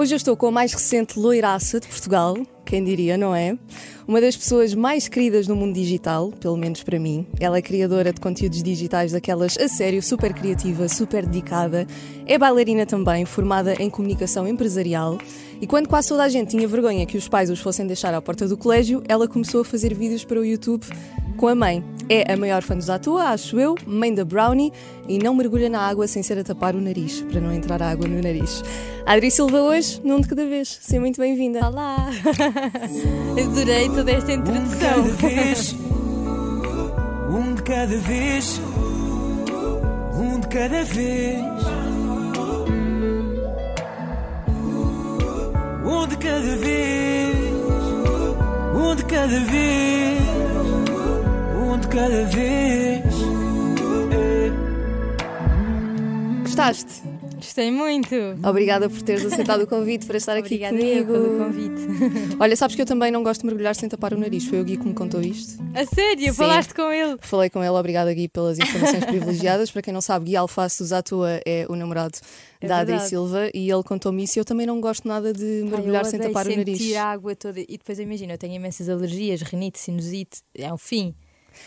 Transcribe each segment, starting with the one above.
Hoje eu estou com a mais recente loiraça de Portugal, quem diria, não é? Uma das pessoas mais queridas no mundo digital, pelo menos para mim. Ela é criadora de conteúdos digitais daquelas a sério, super criativa, super dedicada. É bailarina também, formada em comunicação empresarial. E quando quase toda a gente tinha vergonha que os pais os fossem deixar à porta do colégio, ela começou a fazer vídeos para o YouTube com a mãe. É a maior fã dos Atua, acho eu, mãe da Brownie, e não mergulha na água sem ser a tapar o nariz, para não entrar água no nariz. Adri Silva hoje, num de cada vez. Seja muito bem-vinda. Olá! Adorei toda esta introdução. Um de cada vez, um de cada vez, um de cada vez, um de cada vez, um de cada vez, um de cada vez. Gostaste? Gostei muito. Obrigada por teres aceitado o convite para estar aqui Obrigada comigo. pelo convite. Olha, sabes que eu também não gosto de mergulhar sem tapar o nariz. Foi o Gui que me contou isto. A sério? Sim. Falaste com ele? Falei com ele, obrigada Gui pelas informações privilegiadas. Para quem não sabe, Gui Alface dos Atua é o namorado É da Adri. Silva e ele contou-me isso e eu também não gosto nada de mergulhar sem tapar o nariz. sentir a água toda. E depois eu imagino, eu tenho imensas alergias, rinite, sinusite. É um fim.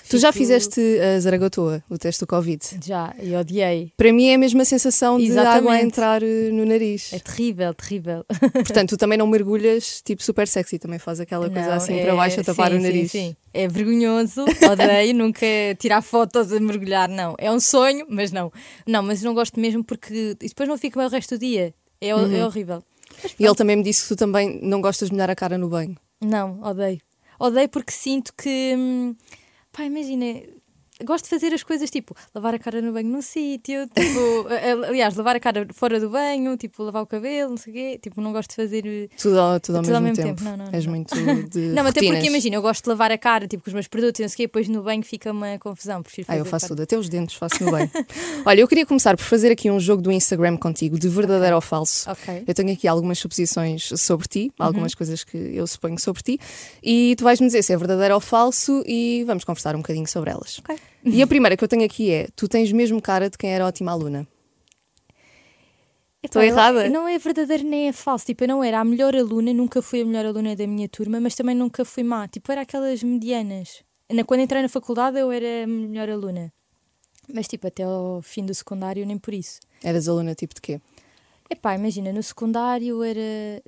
Tu já Fico- fizeste a Zaragotoa, o teste do Covid. Já, e odiei. Para mim é a mesma sensação de Exatamente. água a entrar eh, no nariz. É terrível, terrível. Portanto, tu também não mergulhas tipo super sexy, também faz aquela coisa Não, assim é- para baixo a tapar sim, o nariz. Sim, sim. É vergonhoso, odeio, nunca tirar fotos a mergulhar, não. É um sonho, mas não. Não, mas não gosto mesmo porque e depois não fica bem o resto do dia. É, Uhum. é horrível. E ele também me disse que tu também não gostas de molhar a cara no banho. Não, odeio. Odeio porque sinto que. hum, Pá, imagina. Gosto de fazer as coisas tipo lavar a cara no banho num sítio, tipo, a- aliás, lavar a cara fora do banho, tipo, lavar o cabelo, não sei o quê. Tipo, não gosto de fazer. eh, Tudo ao, tudo ao Tudo ao mesmo, mesmo tempo. tempo. Não, não, És não. muito de Não, até porque imagina, eu gosto de lavar a cara, tipo, com os meus produtos, e não sei o quê, depois no banho fica uma confusão. Prefiro Ah, eu faço tudo, até os dentes faço no banho. Olha, eu queria começar por fazer aqui um jogo do Instagram contigo, de verdadeiro ou falso. Ok. Eu tenho aqui algumas suposições sobre ti, Uhum. algumas coisas que eu suponho sobre ti, e tu vais-me dizer se é verdadeiro ou falso e vamos conversar um bocadinho sobre elas. Ok. E a primeira que eu tenho aqui é: tu tens mesmo cara de quem era ótima aluna. Estou eu- errada? Não é verdadeiro nem é falso. Tipo, eu não era a melhor aluna, nunca fui a melhor aluna da minha turma, mas também nunca fui má. Tipo, era aquelas medianas. Na- Quando entrei na faculdade, eu era a melhor aluna. Mas, tipo, até ao fim do secundário, nem por isso. Eras aluna tipo de quê? Epá, imagina, no secundário era.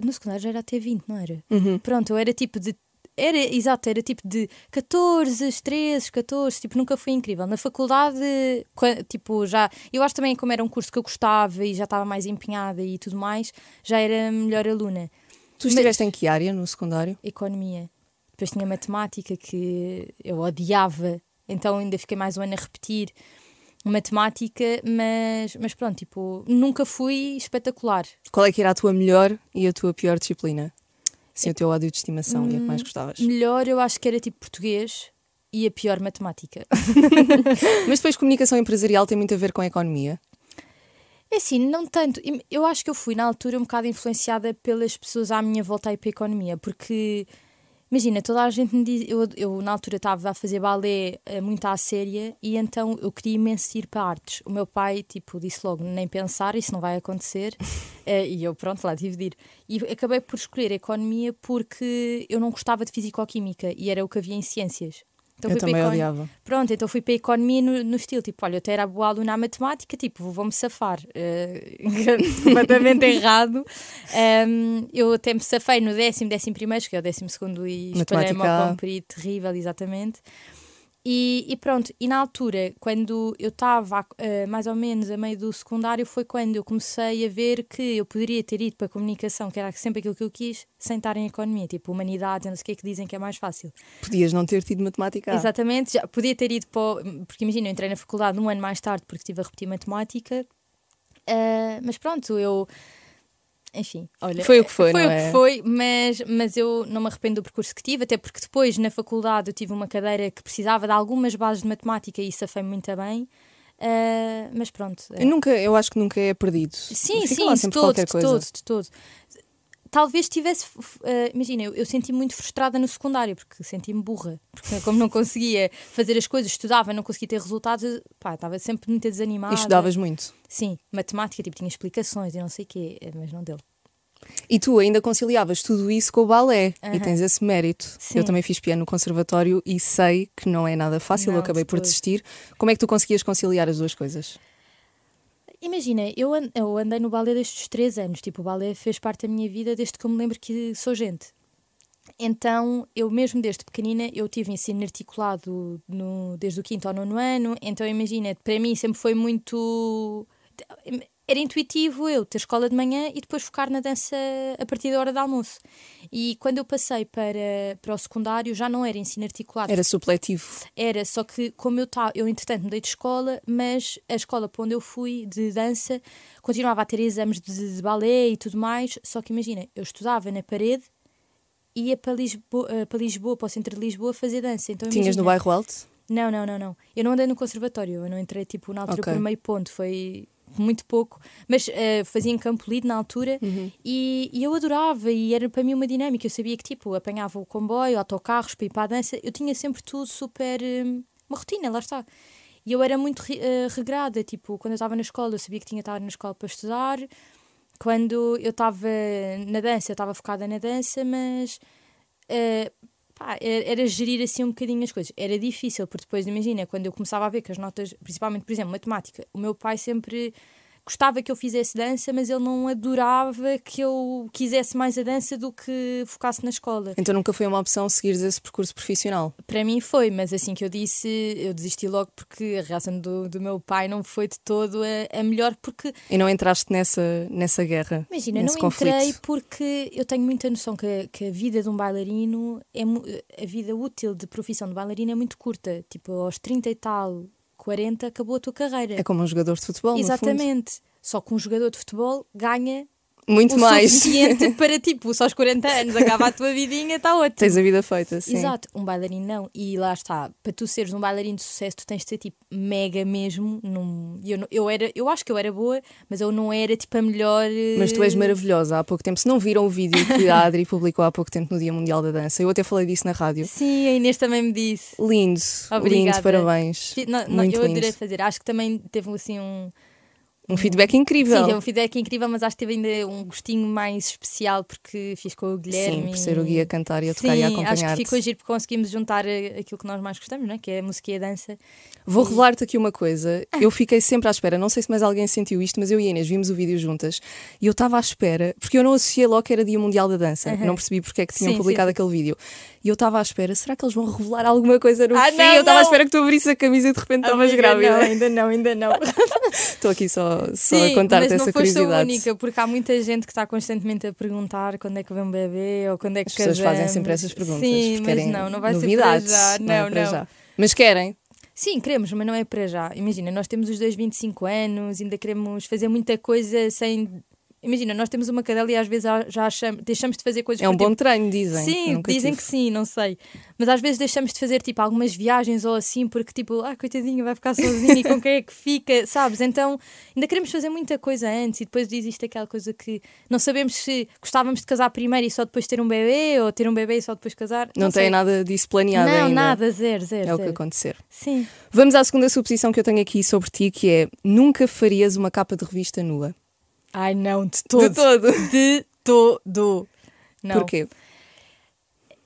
No secundário já era até 20, não era? Uhum. Pronto, eu era tipo de. Era, exato, era tipo de 14, 13, 14, tipo, nunca foi incrível. Na faculdade, tipo, já. Eu acho também como era um curso que eu gostava e já estava mais empenhada e tudo mais, já era melhor aluna. Tu Mas- estiveste em que área no secundário? Economia. Depois tinha matemática que eu odiava, então ainda fiquei mais um ano a repetir matemática, mas, mas pronto, tipo, nunca fui espetacular. Qual é que era a tua melhor e a tua pior disciplina? Sim, o teu ódio de estimação e a que mais gostavas. Melhor eu acho que era tipo português e a pior matemática. Mas depois comunicação empresarial tem muito a ver com a economia. É assim, não tanto. Eu acho que eu fui na altura um bocado influenciada pelas pessoas à minha volta aí para a economia, porque imagina, toda a gente me diz. Eu, eu na altura estava a fazer balé eh, muito à séria e então eu queria imenso ir para artes. O meu pai, tipo, disse logo: nem pensar, isso não vai acontecer. Eh, e eu, pronto, lá tive de ir. E acabei por escolher economia porque eu não gostava de fisicoquímica e era o que havia em ciências. Então eu fui para também odiava. Pronto, então fui para a economia no, no estilo, tipo, olha, eu até era boa aluna à matemática, tipo, vou-me safar. Eh, completamente errado. Ehm, eu até me safei no décimo, décimo primeiro, que é o décimo segundo e espalhei-me Matemática. ao comprido, terrível, exatamente. E, e pronto, e na altura, quando eu estava eh, mais ou menos a meio do secundário, foi quando eu comecei a ver que eu poderia ter ido para a comunicação, que era sempre aquilo que eu quis, sem estar em economia, tipo humanidades, não sei o que é que dizem que é mais fácil. Podias não ter tido matemática. Exatamente, já podia ter ido para. Porque imagina, eu entrei na faculdade um ano mais tarde porque estive a repetir matemática, ah, mas pronto, eu. Enfim, olha. Foi o que foi, Foi o é? que foi, mas, mas eu não me arrependo do percurso que tive, até porque depois na faculdade eu tive uma cadeira que precisava de algumas bases de matemática e isso foi muito bem. Ah, mas pronto. Eu nunca, eu acho que nunca é perdido. Sim, Fica sim, lá de todo, qualquer de todo, de todo. Talvez tivesse, eh, imagina, eu, eu senti muito frustrada no secundário, porque senti-me burra, porque como não conseguia fazer as coisas, estudava, não conseguia ter resultados, pá, estava sempre muito desanimada. E estudavas muito. Sim, matemática, tipo, tinha explicações e não sei o quê, eh, mas não deu. E tu ainda conciliavas tudo isso com o balé e Aham. tens esse mérito. Sim. Eu também fiz piano no conservatório e sei que não é nada fácil, Não, eu acabei por desistir. Como é que tu conseguias conciliar as duas coisas? Imagina, eu, an- eu andei no balé desde os 3 anos. Tipo, o balé fez parte da minha vida desde que eu me lembro que sou gente. Então, eu mesmo desde pequenina, eu tive ensino articulado no, desde o quinto ao nono ano. Então, imagina, para mim sempre foi muito... Era intuitivo eu ter escola de manhã e depois focar na dança a partir da hora do almoço. E quando eu passei para, para o secundário, já não era ensino articulado. Era supletivo. Era, só que como eu estava, eu entretanto mudei de escola, mas a escola para onde eu fui de dança continuava a ter exames de, de balé e tudo mais, só que imagina, eu estudava na parede e ia para Lisboa, eh, para Lisboa, para o centro de Lisboa fazer dança. Então, Tinhas imagina, no bairro alto? Não, não, não, não. Eu não andei no conservatório, eu não entrei tipo na altura Ok. por meio ponto, foi muito pouco, mas eh, fazia em Campo Lido na altura Uhum. e, e eu adorava e era para mim uma dinâmica. Eu sabia que tipo apanhava o comboio, autocarros para ir para a dança, eu tinha sempre tudo super. hum, uma rotina, lá está. E eu era muito eh, regrada, tipo, quando eu estava na escola, eu sabia que tinha estado na escola para estudar. Quando eu estava na dança, eu estava focada na dança, mas eh, pá, era, era gerir assim um bocadinho as coisas. Era difícil, porque depois, imagina, quando eu começava a ver que as notas, principalmente, por exemplo, matemática, o meu pai sempre gostava que eu fizesse dança, mas ele não adorava que eu quisesse mais a dança do que focasse na escola. Então nunca foi uma opção seguires esse percurso profissional. Para mim foi, mas assim que eu disse, eu desisti logo porque a reação do, do meu pai não foi de todo a, a melhor, porque E não entraste nessa, nessa guerra. Imagina, nesse não entrei conflito. porque eu tenho muita noção que, a- que a vida de um bailarino, é, a vida útil de profissão de bailarino é muito curta. Tipo, aos 30 e tal, 40, acabou a tua carreira. É como um jogador de futebol. Exatamente. Só que um jogador de futebol ganha Muito o mais. suficiente para, tipo, só aos 40 anos, acaba a tua vidinha, está ótimo. Tens a vida feita, sim. Exato, um bailarino não. E lá está, para tu seres um bailarino de sucesso, tu tens de ser tipo mega mesmo. Num... Eu, eu, era, eu acho que eu era boa, mas eu não era tipo a melhor. eh, Mas tu és maravilhosa há pouco tempo. Se não viram o vídeo que a Adri publicou há pouco tempo no Dia Mundial da Dança, eu até falei disso na rádio. Sim, a Inês também me disse. Lindo, Obrigada. lindo, parabéns. Não, não, Muito eu lindo. adorei fazer. Acho que também teve assim um. Um feedback incrível. Sim, teve um feedback incrível, mas acho que teve ainda um gostinho mais especial porque fiz com o Guilherme. Sim, por ser o guia a cantar e a tocar Sim, e a acho que ficou giro porque conseguimos juntar eh, aquilo que nós mais gostamos, não é? que é a música e a dança. Vou revelar-te aqui uma coisa. Eu fiquei sempre à espera. Não sei se mais alguém sentiu isto, mas eu e a Inês vimos o vídeo juntas e eu estava à espera, porque eu não associei logo que era Dia Mundial da Dança. Não percebi porque é que tinham Sim, publicado sim. aquele vídeo. E eu estava à espera, será que eles vão revelar alguma coisa no Ah, fim? não, eu estava à não. espera que tu abrisses a camisa e de repente estavas grávida. Não, ainda não, ainda não. Estou aqui só, só Sim, a contar-te mas essa não foste a curiosidade. única, porque há muita gente que está constantemente a perguntar quando é que vem um bebê ou quando é que As pessoas casamos. fazem sempre essas perguntas. Sim, mas não, não vai novidades, ser para já. não é Não, para não. já. Mas querem. Sim, queremos, mas não é para já. Imagina, nós temos os dois 25 anos, ainda queremos fazer muita coisa sem. Imagina, nós temos uma cadela e às vezes já- achamos, deixamos de fazer coisas É um por, tipo, bom treino, dizem. Sim, dizem tive. que sim, não sei. Mas às vezes deixamos de fazer tipo algumas viagens ou assim, porque tipo, ah, coitadinho, vai ficar sozinho e com quem é que fica, sabes? Então ainda queremos fazer muita coisa antes e depois existe aquela coisa que não sabemos se gostávamos de casar primeiro e só depois ter um bebê ou ter um bebê e só depois casar. Não, sei. tem nada disso planeado Não, ainda. nada, zero, zero. É o que zero. acontecer. Sim. Vamos à segunda suposição que eu tenho aqui sobre ti, que é nunca farias uma capa de revista nua. Ai, não, de todo. De todo. De todo. Não. Porquê?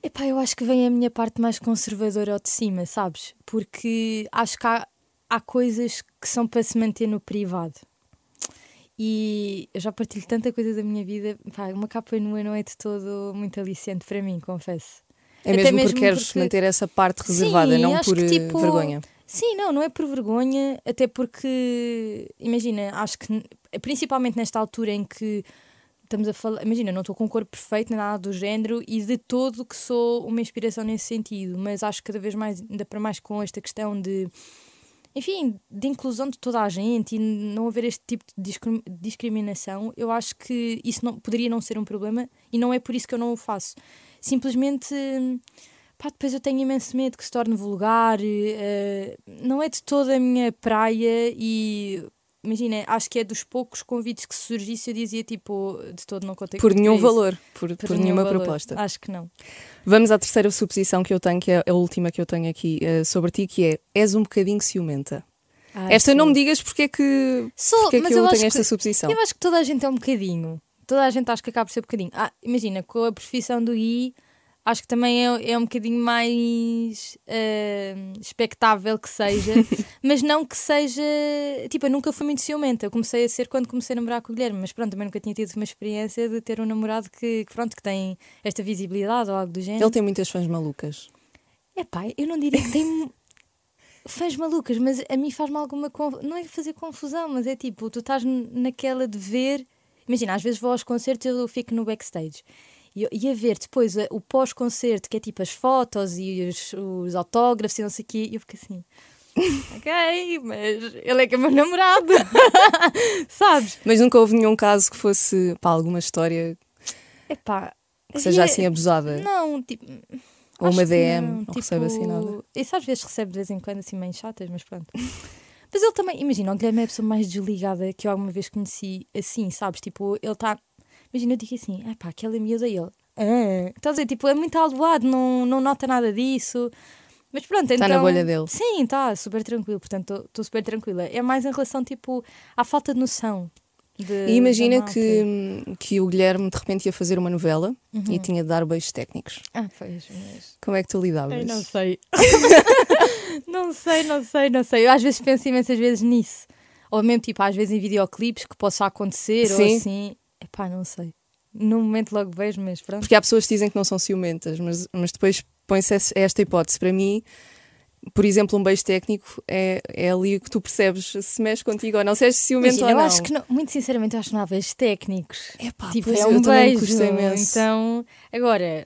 Epá, eu acho que vem a minha parte mais conservadora ao de cima, sabes? Porque acho que há, há coisas que são para se manter no privado. E eu já partilho tanta coisa da minha vida. Pá, uma capa nua não é de todo muito aliciente para mim, confesso. É mesmo, mesmo porque queres porque- manter essa parte reservada, Sim, não por que, eh, tipo, vergonha. Sim, não, não é por vergonha, até porque, imagina, acho que principalmente nesta altura em que estamos a falar, imagina, não estou com um corpo perfeito, nada do género, e de todo que sou uma inspiração nesse sentido, mas acho que cada vez mais, ainda para mais com esta questão de, enfim, de inclusão de toda a gente e não haver este tipo de discrim- discriminação, eu acho que isso não, poderia não ser um problema e não é por isso que eu não o faço. Simplesmente. Pá, depois eu tenho imenso medo que se torne vulgar, eh, não é de toda a minha praia e imagina, acho que é dos poucos convites que se surgisse eu dizia tipo, de todo não contei Por nenhum valor, por, por nenhum nenhuma valor. proposta. Acho que não. Vamos à terceira suposição que eu tenho, que é a última que eu tenho aqui eh, sobre ti, que é és um bocadinho ciumenta. Ai, esta não me digas porque é que, Sou, porque é mas que eu, eu tenho acho esta que, suposição. eu acho que toda a gente é um bocadinho. toda a gente acho que acaba por ser um bocadinho. Ah, imagina, com a profissão do Gui, acho que também é, é um bocadinho mais uh, expectável que seja, mas não que seja. Tipo, eu nunca fui muito ciumenta. Eu comecei a ser quando comecei a namorar com o Guilherme, mas pronto, também nunca tinha tido uma experiência de ter um namorado que, que pronto, que tem esta visibilidade ou algo do género. Ele tem muitas fãs malucas. É pá, eu não diria que tem fãs malucas, mas a mim faz-me alguma. Conf... Não é fazer confusão, mas é tipo, tu estás naquela de ver. Imagina, às vezes vou aos concertos e eu fico no backstage. E, e a ver depois a, o pós-concerto, que é tipo as fotos e os, os autógrafos e não sei o quê, e eu fico assim. ok, mas ele é que é meu namorado, sabes? Mas nunca houve nenhum caso que fosse, pá, alguma história Epá, que seja havia- assim abusada? Não, tipo. Ou uma DM, não, não tipo, recebe assim nada. Isso às vezes recebe de vez em quando, assim, meio chatas, mas pronto. mas ele também, imagina, o Guilherme é a pessoa mais desligada que eu alguma vez conheci, assim, sabes? Tipo, ele está. Imagina, eu digo assim, ah pá, aquela miúda e ele. Ah. Estás a dizer, tipo, é muito aloado, não, não nota nada disso. Mas pronto, então. Está na bolha dele. Sim, está, super tranquilo, portanto, estou super tranquila. É mais em relação, tipo, à falta de noção. de- E imagina que, que o Guilherme de repente ia fazer uma novela Uhum. e tinha de dar beijos técnicos. Ah, pois, mas. Como é que tu lidavas? Ai, não sei. não sei, não sei, não sei. Eu às vezes penso imensas vezes nisso. Ou mesmo, tipo, às vezes em videoclipes que possa acontecer ou Sim. assim. Epá, não sei. No momento logo vejo, mas pronto. Porque há pessoas que dizem que não são ciumentas, mas, mas depois põe-se esse- esta hipótese. Para mim, por exemplo, um beijo técnico é, é ali que tu percebes se mexe contigo ou não, se és ciumento Imagina, ou eu não. acho que, não- muito sinceramente, eu acho que não há beijos técnicos. Tipo, é eu um também me beijo. Então, agora,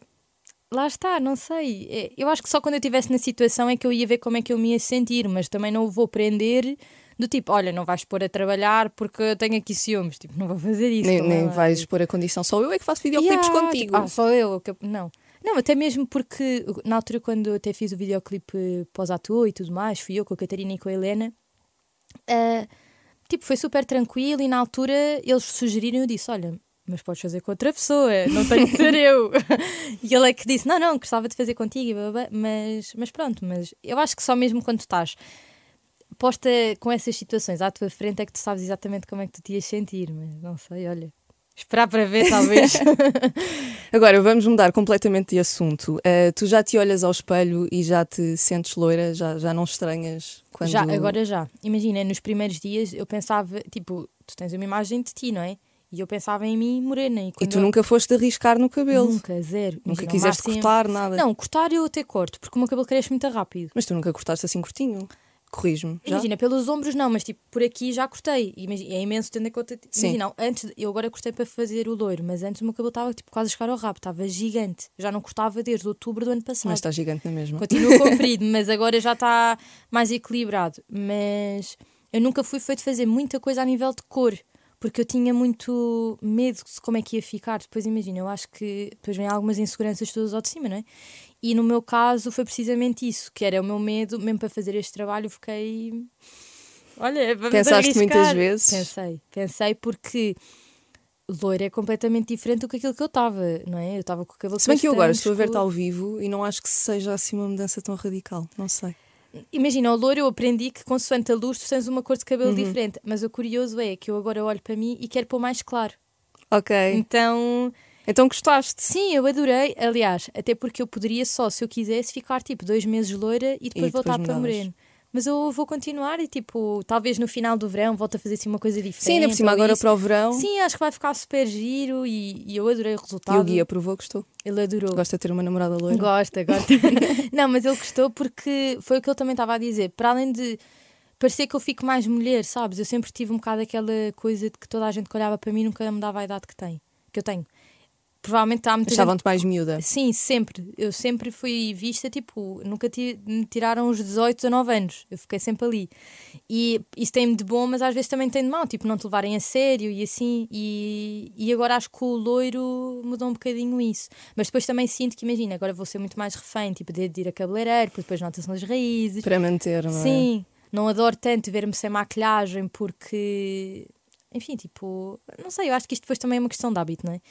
lá está, não sei. É, Eu acho que só quando eu estivesse na situação é que eu ia ver como é que eu me ia sentir, mas também não o vou prender do tipo, olha, não vais pôr a trabalhar porque eu tenho aqui ciúmes. Tipo, não vou fazer isso. nem, é nem lá. vais pôr a condição, só eu é que faço videoclipes Yeah, contigo. tipo, ah, só eu. Não. Não, até mesmo porque na altura quando eu até fiz o videoclipe pós-ator e tudo mais, fui eu com a Catarina e com a Helena. ah, tipo, foi super tranquilo e na altura eles sugeriram eu disse: Olha, mas podes fazer com outra pessoa, não tenho que ser eu. e ele é que disse: Não, não, gostava de fazer contigo, mas, mas pronto, mas eu acho que só mesmo quando estás posta com essas situações à tua frente é que tu sabes exatamente como é que tu te ias sentir, mas não sei, olha. Esperar para ver, talvez. Agora, vamos mudar completamente de assunto. Ah, tu já te olhas ao espelho e já te sentes loira? Já, já não estranhas quando... Já, agora já. Imagina, nos primeiros dias eu pensava, tipo, tu tens uma imagem de ti, não é? E eu pensava em mim morena. E, E tu eu- nunca foste arriscar no cabelo? Nunca, zero. Nunca Imagina, quiseste máximo- cortar nada? Não, cortar eu até corto, porque o meu cabelo cresce muito rápido. Mas tu nunca cortaste assim curtinho? Corrijo-me. Imagina, pelos ombros não, mas tipo, por aqui já cortei. Imagina, é imenso tendo em conta. Sim. Imagina, antes, eu agora cortei para fazer o loiro, mas antes o meu cabelo estava tipo, quase a chegar ao rabo, estava gigante. Já não cortava desde outubro do ano passado. Mas está gigante na mesma. Continua comprido, mas agora já está mais equilibrado. Mas eu nunca fui feito fazer muita coisa a nível de cor, porque eu tinha muito medo de como é que ia ficar. Depois imagina, eu acho que depois vem algumas inseguranças todas ao de cima, não é? E no meu caso foi precisamente isso, que era o meu medo, mesmo para fazer este trabalho, fiquei. Olha, vamos Pensaste arriscar. muitas vezes? Pensei, pensei porque loira é completamente diferente do que aquilo que eu estava, não é? Eu estava com o cabelo Se bem que eu agora estou a ver-te ao vivo e não acho que seja assim uma mudança tão radical. Não sei. Imagina, o loiro eu aprendi que consoante a luz tu tens uma cor de cabelo Uhum. diferente, mas o curioso é que eu agora olho para mim e quero pôr mais claro. Ok. Então, Então gostaste. sim, eu adorei. Aliás, até porque eu poderia só, se eu quisesse, ficar tipo dois meses loira e depois E voltar depois para mudavas. moreno. Mas eu vou continuar e tipo, talvez no final do verão volte a fazer assim uma coisa diferente. Sim, ainda por cima agora isso. para o verão. Sim, acho que vai ficar super giro e, e eu adorei o E resultado. o Gui aprovou, gostou. Ele adorou. Gosta de ter uma namorada loira. Gosta, gosta. não, mas ele gostou porque foi o que ele também estava a dizer. Para além de parecer que eu fico mais mulher, sabes? Eu sempre tive um bocado aquela coisa de que toda a gente que olhava para mim nunca me dava a idade que tem, que eu tenho. Provavelmente há muita gente- Achavam-te mais miúda. Sim, sempre. Eu sempre fui vista, tipo, nunca ti- me tiraram os 18, 19 anos. Eu fiquei sempre ali. E isso tem de bom, mas às vezes também tem de mal, tipo, não te levarem a sério e assim. E, e agora acho que o loiro mudou um bocadinho isso. Mas depois também sinto que, imagina, agora vou ser muito mais refém, tipo, de, de ir a cabeleireiro, porque depois nota-se nas raízes. Para manter, não é? Sim, não adoro tanto ver-me sem maquilhagem porque, enfim, tipo, não sei, eu acho que isto depois também é uma questão de hábito, não é?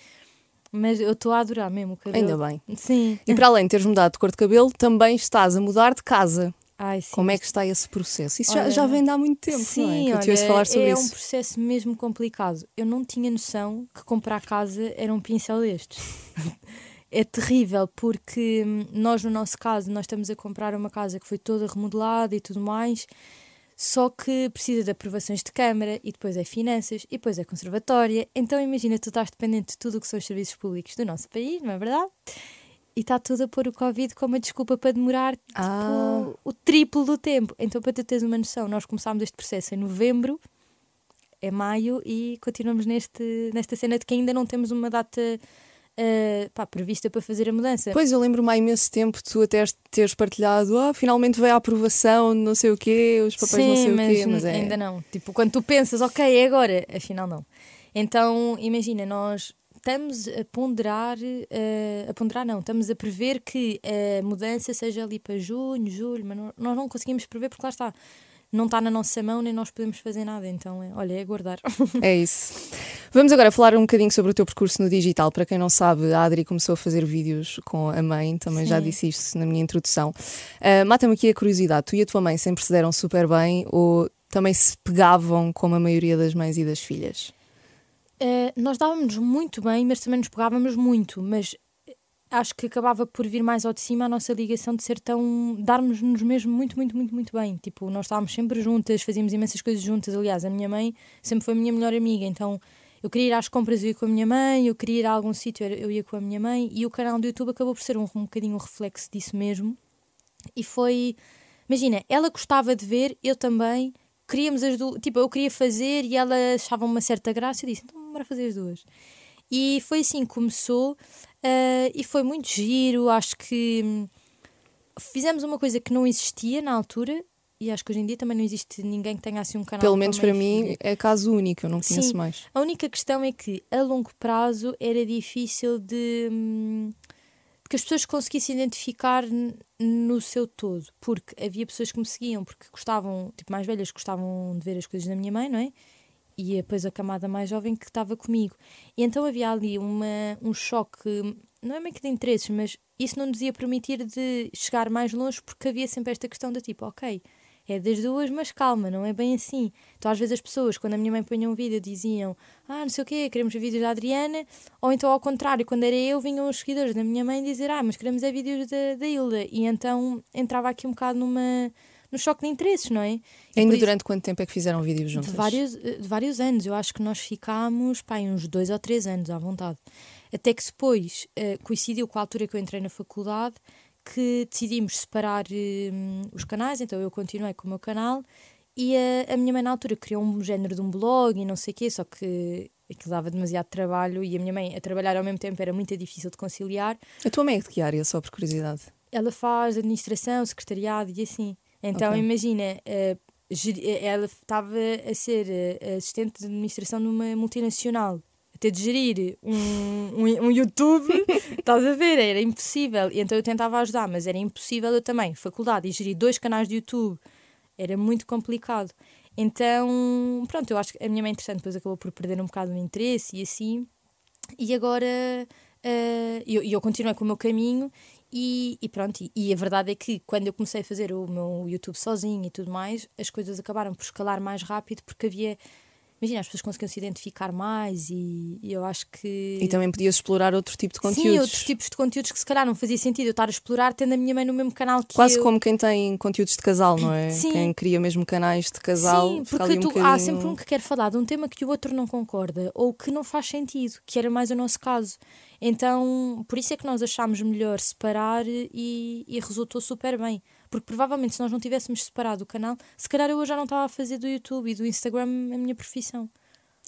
Mas eu estou a adorar mesmo o cabelo. Ainda bem. Sim. E para além de teres mudado de cor de cabelo, também estás a mudar de casa. Ai, sim. Como é que está esse processo? Isso já, Olha, já vem de há muito tempo, Sim, não é? Que eu olha, falar sobre é isso. um processo mesmo complicado. Eu não tinha noção que comprar casa era um pincel destes. é terrível porque hum, nós, no nosso caso, nós estamos a comprar uma casa que foi toda remodelada e tudo mais, só que precisa de aprovações de Câmara e depois é finanças e depois é conservatória. Então imagina, tu estás dependente de tudo o que são os serviços públicos do nosso país, não é verdade? E está tudo a pôr o Covid como uma desculpa para demorar tipo, Ah. o triplo do tempo. Então, para tu teres uma noção, nós começámos este processo em novembro, é maio, e continuamos neste, nesta cena de que ainda não temos uma data eh, pá, prevista para fazer a mudança. Pois eu lembro-me há imenso tempo tu até teres partilhado, ah, finalmente veio a aprovação, não sei o quê, os papéis não Sim, sei mas, o quê, mas é. ainda não. Tipo, quando tu pensas, ok, é agora, afinal não. Então, imagina, nós estamos a ponderar, eh, a ponderar não, estamos a prever que a mudança seja ali para junho, julho, mas não- nós não conseguimos prever porque lá está. Não está na nossa mão, nem nós podemos fazer nada. Então, é, olha, é aguardar. É isso. Vamos agora falar um bocadinho sobre o teu percurso no digital. Para quem não sabe, a Adri começou a fazer vídeos com a mãe, também já Sim. disse isto na minha introdução. Ah, Mata-me aqui a curiosidade: tu e a tua mãe sempre se deram super bem ou também se pegavam como a maioria das mães e das filhas? Eh, nós dávamos muito bem, mas também nos pegávamos muito. Mas eh, acho que acabava por vir mais ao de cima a nossa ligação de ser tão. darmos-nos mesmo muito, muito, muito, muito bem. Tipo, nós estávamos sempre juntas, fazíamos imensas coisas juntas. Aliás, a minha mãe sempre foi a minha melhor amiga, então. Eu queria ir às compras, eu ia com a minha mãe, eu queria ir a algum sítio, eu ia com a minha mãe, e o canal do YouTube acabou por ser um, um bocadinho um reflexo disso mesmo. E foi. Imagina, ela gostava de ver, eu também, queríamos as duas. Tipo, eu queria fazer e ela achava uma certa graça. Eu disse, então bora fazer as duas. E foi assim que começou eh, e foi muito giro. Acho que hum, fizemos uma coisa que não existia na altura e acho que hoje em dia também não existe ninguém que tenha assim um canal. Pelo menos para mim é caso único, eu não conheço Sim. mais. A única questão é que a longo prazo era difícil de, hum, de que as pessoas conseguissem identificar no seu todo, porque havia pessoas que me seguiam porque gostavam, tipo mais velhas, que gostavam de ver as coisas da minha mãe, não é? E depois a camada mais jovem que estava comigo. E então havia ali uma, um choque, não é meio que de interesses, mas isso não nos ia permitir de chegar mais longe porque havia sempre esta questão da tipo, ok, é das duas, mas calma, não é bem assim. Então, às vezes, as pessoas, quando a minha mãe punha um vídeo, diziam: Ah, não sei o quê, queremos vídeos da Adriana. Ou então, ao contrário, quando era eu, vinham os seguidores da minha mãe dizer: Ah, mas queremos é vídeos da, da Hilda. E então entrava aqui um bocado numa, no choque de interesses, não é? E Ainda isso- durante quanto tempo é que fizeram vídeos juntas? de vários, eh, de vários anos. Eu acho que nós ficámos pá, uns dois ou três anos à vontade. Até que depois eh, coincidiu com a altura que eu entrei na faculdade que decidimos separar eh, os canais, então eu continuei com o meu canal e a, a minha mãe na altura criou um género de um blog e não sei o quê, só que aquilo dava demasiado trabalho e a minha mãe a trabalhar ao mesmo tempo era muito difícil de conciliar. A tua mãe é de que área, só por curiosidade? Ela faz administração, secretariado e assim. Então Ok. imagina, ela estava a ser eh, assistente de administração numa multinacional. Ter de gerir um, um, um YouTube, estás a ver? Era impossível. E então eu tentava ajudar, mas era impossível eu também. Faculdade e gerir dois canais de YouTube era muito complicado. Então, pronto, eu acho que a minha mãe, entretanto, depois acabou por perder um bocado o interesse e assim. E agora eh, eu, eu continuei com o meu caminho e, e pronto. E, e a verdade é que quando eu comecei a fazer o meu YouTube sozinho e tudo mais, as coisas acabaram por escalar mais rápido porque havia. Imagina, as pessoas conseguiam se identificar mais e, e eu acho que. E também podias explorar outro tipo de Sim, conteúdos. outros tipos de conteúdos que se calhar não fazia sentido eu estar a explorar tendo a minha mãe no mesmo canal que Quase eu. como quem tem conteúdos de casal, não é? Sim. Quem cria mesmo canais de casal. Sim, porque um tu- bocadinho... há sempre um que quer falar de um tema que o outro não concorda ou que não faz sentido, que era mais o nosso caso. Então, por isso é que nós achámos melhor separar e, e resultou super bem. Porque provavelmente se nós não tivéssemos separado o canal, se calhar eu já não estava a fazer do YouTube e do Instagram a minha profissão.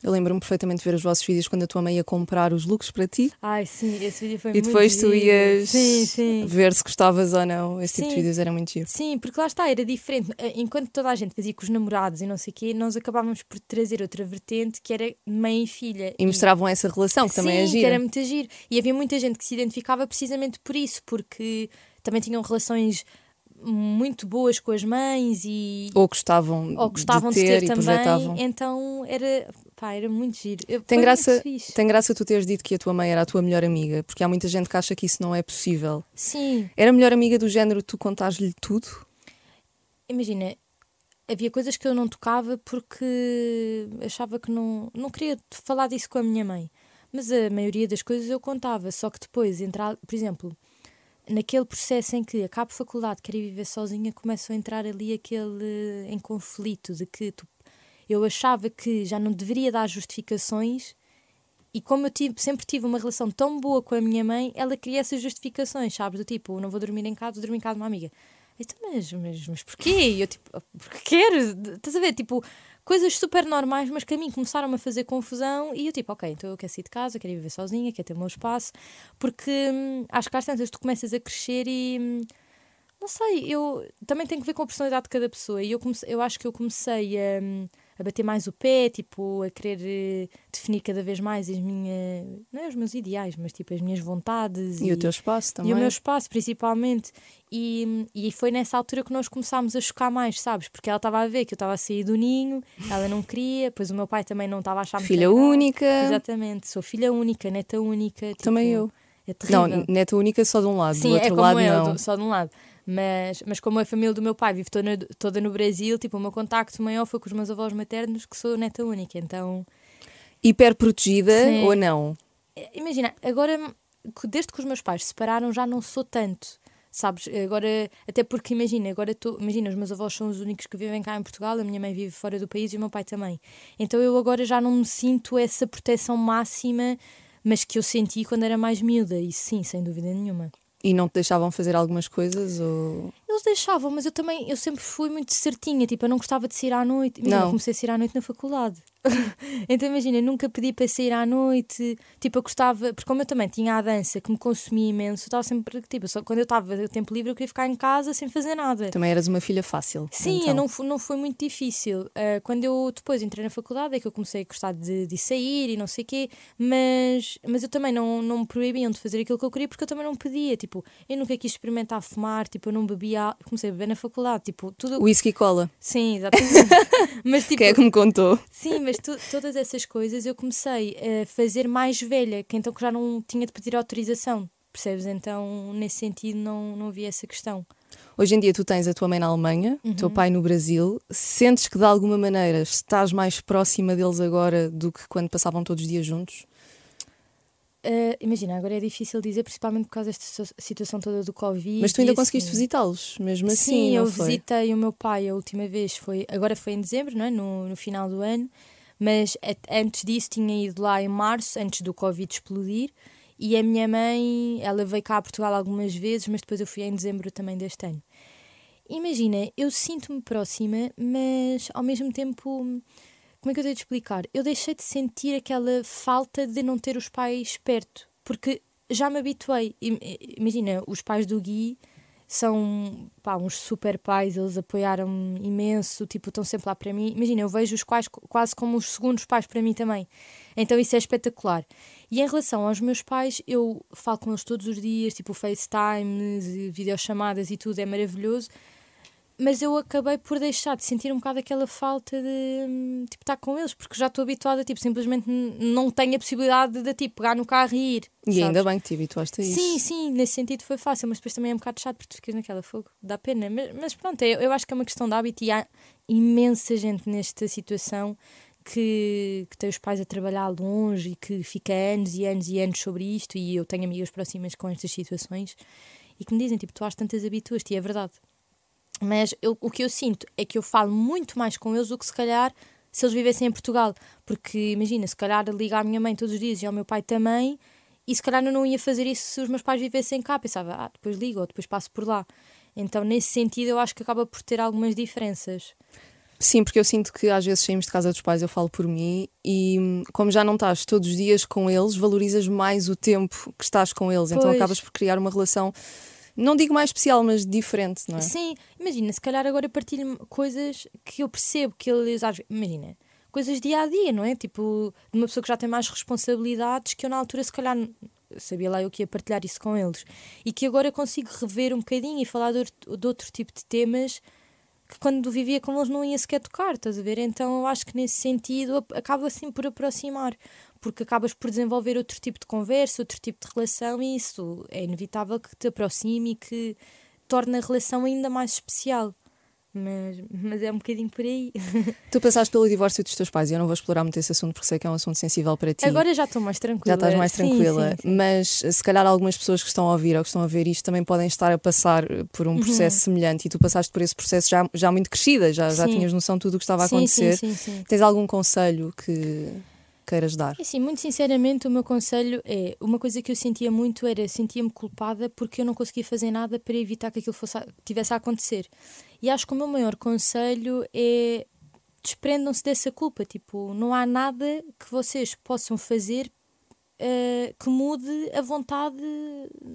Eu lembro-me perfeitamente de ver os vossos vídeos quando a tua mãe ia comprar os looks para ti Ai, sim, esse vídeo foi e muito depois tu giro. ias Sim, sim. ver se gostavas ou não. Esse tipo de Sim. vídeos era muito giro. Sim, porque lá está, era diferente. Eh, Enquanto toda a gente fazia com os namorados e não sei o quê, nós acabávamos por trazer outra vertente que era mãe e filha. E mostravam essa relação, que também é Sim, gira. que era muito giro. E havia muita gente que se identificava precisamente por isso, porque também tinham relações muito boas com as mães e Ou gostavam, ou gostavam de de, ter, ter e também. projetavam. Então era, pá, era muito giro. Eu- Tem graça, tem graça tu teres dito que a tua mãe era a tua melhor amiga, porque há muita gente que acha que isso não é possível. Sim, Era a melhor amiga do género tu contares-lhe tudo? imagina, havia coisas que eu não tocava porque achava que não, não queria falar disso com a minha mãe. Mas a maioria das coisas eu contava, só que depois, entrar, por exemplo, naquele processo em que acabo faculdade, quero viver sozinha, começo a entrar ali aquele em conflito de que tu, eu achava que já não deveria dar justificações e como eu tive, sempre tive uma relação tão boa com a minha mãe, ela queria essas justificações, sabes? Do tipo, não vou dormir em casa, vou dormir em casa de uma amiga. Então, mas, mas, mas porquê? Eu tipo, porque quero? Estás a ver? Tipo, coisas super normais, mas que a mim começaram a fazer confusão e eu tipo, ok, então eu quero sair de casa, quero viver sozinha, quero ter o meu espaço, porque hum, acho que às tantas tu começas a crescer e hum, não sei, eu também tem que ver com a personalidade de cada pessoa e eu, comecei, eu acho que eu comecei a. Hum, a bater mais o pé, tipo, a querer eh, definir cada vez mais as minhas, não é os meus ideais, mas tipo as minhas vontades. E, e o teu espaço também. E o meu espaço, principalmente. E, e foi nessa altura que nós começámos a chocar mais, sabes? Porque ela estava a ver que eu estava a sair do ninho, ela não queria, pois o meu pai também não estava a achar Filha única. Exatamente, sou filha única, neta única. Tipo, também eu. É terrível. Não, neta única só de um lado, Sim, do outro é como lado eu, não. só de um lado. Mas, mas como a família do meu pai vive toda, toda no Brasil, tipo, o meu contacto maior foi com os meus avós maternos, que sou neta única, então... Hiper protegida Sim. ou não? Imagina, agora, desde que os meus pais se separaram, já não sou tanto, sabes? Agora, até porque, imagina, agora tô, imagina, os meus avós são os únicos que vivem cá em Portugal, a minha mãe vive fora do país e o meu pai também. Então eu agora já não me sinto essa proteção máxima, mas que eu senti quando era mais miúda, e sim, sem dúvida nenhuma. E não te deixavam fazer algumas coisas? Ou... Eles deixavam, mas eu também, eu sempre fui muito certinha, tipo, eu não gostava de sair à noite. Não. eu comecei a sair à noite na faculdade. então imagina, eu nunca pedi para sair à noite, tipo, eu gostava, porque como eu também tinha a dança que me consumia imenso, eu estava sempre, tipo, só quando eu estava o tempo livre eu queria ficar em casa sem fazer nada. Também eras uma filha fácil. Sim, então. eu não, não foi muito difícil. Ah, quando eu depois entrei na faculdade é que eu comecei a gostar de, de sair e não sei o quê, mas, mas eu também não, não me proibiam de fazer aquilo que eu queria porque eu também não pedia. Tipo, eu nunca quis experimentar fumar, tipo, eu não bebia, comecei a beber na faculdade, tipo, tudo. Whisky e cola. Sim, exatamente. mas tipo, Quem é que me contou? Sim, mas tu- todas essas coisas eu comecei a fazer mais velha, que então que já não tinha de pedir autorização, percebes? Então, nesse sentido, não, não havia essa questão. Hoje em dia tu tens a tua mãe na Alemanha, o Uhum. teu pai no Brasil. Sentes que de alguma maneira estás mais próxima deles agora do que quando passavam todos os dias juntos? Ah, imagina, agora é difícil dizer, principalmente por causa desta situação toda do Covid. Mas tu ainda conseguiste assim. visitá-los, mesmo assim, Sim, eu foi? visitei o meu pai a última vez, foi, agora foi em dezembro, não é? no, no final do ano, mas antes disso tinha ido lá em março, antes do Covid explodir, e a minha mãe, ela veio cá a Portugal algumas vezes, mas depois eu fui em dezembro também deste ano. Imagina, eu sinto-me próxima, mas ao mesmo tempo, como é que eu tenho de explicar? Eu deixei de sentir aquela falta de não ter os pais perto, porque já me habituei. Im- Imagina, os pais do Gui são pá, uns super pais, eles apoiaram-me imenso, tipo, estão sempre lá para mim. Imagina, eu vejo os quais quase como os segundos pais para mim também. Então isso é espetacular. E em relação aos meus pais, eu falo com eles todos os dias, tipo FaceTimes, e videochamadas e tudo, é maravilhoso. Mas eu acabei por deixar de sentir um bocado aquela falta de hum, tipo, estar com eles, porque já estou habituada, tipo, simplesmente não tenho a possibilidade de tipo, pegar no carro e ir. E sabes? ainda bem que te habituaste a isso. Sim, sim, nesse sentido foi fácil, mas depois também é um bocado chato porque tu ficas naquela fogo, dá pena. Mas, mas pronto, eu, eu acho que é uma questão de hábito e há imensa gente nesta situação que, que tem os pais a trabalhar longe e que fica anos e anos e anos sobre isto. E eu tenho amigas próximas com estas situações e que me dizem, tipo, tu às tantas habituas-te, e é verdade. Mas eu- o que eu sinto é que eu falo muito mais com eles do que se calhar se eles vivessem em Portugal. Porque imagina, se calhar ligar à minha mãe todos os dias e ao meu pai também, e se calhar eu não ia fazer isso se os meus pais vivessem cá. Pensava, ah, depois ligo ou depois passo por lá. Então, nesse sentido, eu acho que acaba por ter algumas diferenças. Sim, porque eu sinto que às vezes saímos de casa dos pais, eu falo por mim, e hum, como já não estás todos os dias com eles, valorizas mais o tempo que estás com eles. Então Pois. acabas por criar uma relação, não digo mais especial, mas diferente, não é? Sim, imagina, se calhar agora partilho coisas que eu percebo que eles. Imagina, coisas dia a dia, não é? Tipo, de uma pessoa que já tem mais responsabilidades que eu na altura, se calhar. Sabia lá eu que ia partilhar isso com eles. E que agora consigo rever um bocadinho e falar de de outro tipo de temas que quando vivia com eles não ia sequer tocar, estás a ver? Então eu acho que nesse sentido acaba assim por aproximar, porque acabas por desenvolver outro tipo de conversa, outro tipo de relação e isso é inevitável que te aproxime e que torne a relação ainda mais especial. Mas, mas é um bocadinho por aí. Tu passaste pelo divórcio dos teus pais e eu não vou explorar muito esse assunto porque sei que é um assunto sensível para ti. Agora já estou mais tranquila. Já estás mais Sim, tranquila, sim, sim. mas se calhar algumas pessoas que estão a ouvir ou que estão a ver isto também podem estar a passar por Uhum. um processo semelhante e tu passaste por esse processo já, já muito crescida, já, já Sim. tinhas noção de tudo o que estava a Sim, acontecer. Sim, sim, sim. Tens algum conselho que queiras dar? É Assim, muito sinceramente, o meu conselho é uma coisa que eu sentia muito era sentia-me culpada porque eu não conseguia fazer nada para evitar que aquilo fosse tivesse a acontecer. E acho que o meu maior conselho é desprendam-se dessa culpa. Tipo, não há nada que vocês possam fazer eh, que mude a vontade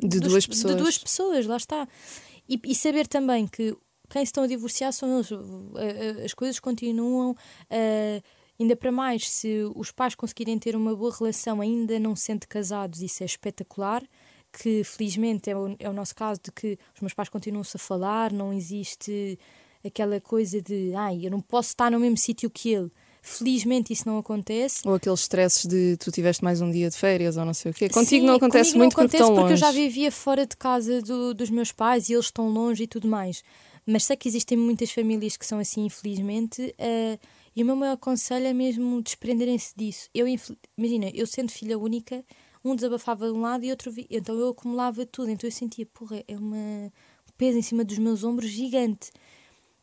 De dos- duas pessoas. De duas pessoas, lá está. E, e saber também que quem se estão a divorciar são eles. Eh, eh, As coisas continuam. eh, ainda para mais, se os pais conseguirem ter uma boa relação ainda não sendo casados, isso é espetacular. Que felizmente é o, é o nosso caso de que os meus pais continuam-se a falar, não existe aquela coisa de ai, eu não posso estar no mesmo sítio que ele. Felizmente isso não acontece. Ou aqueles stresses de tu tiveste mais um dia de férias ou não sei o quê. Contigo Sim, não acontece muito não porque acontece porque longe. eu já vivia fora de casa do- dos meus pais e eles estão longe e tudo mais. Mas sei que existem muitas famílias que são assim, infelizmente. eh, e o meu maior conselho é mesmo desprenderem-se disso. Eu, imagina, eu sendo filha única, um desabafava de um lado e outro. Então eu acumulava tudo. Então eu sentia, porra, é uma um peso em cima dos meus ombros gigante.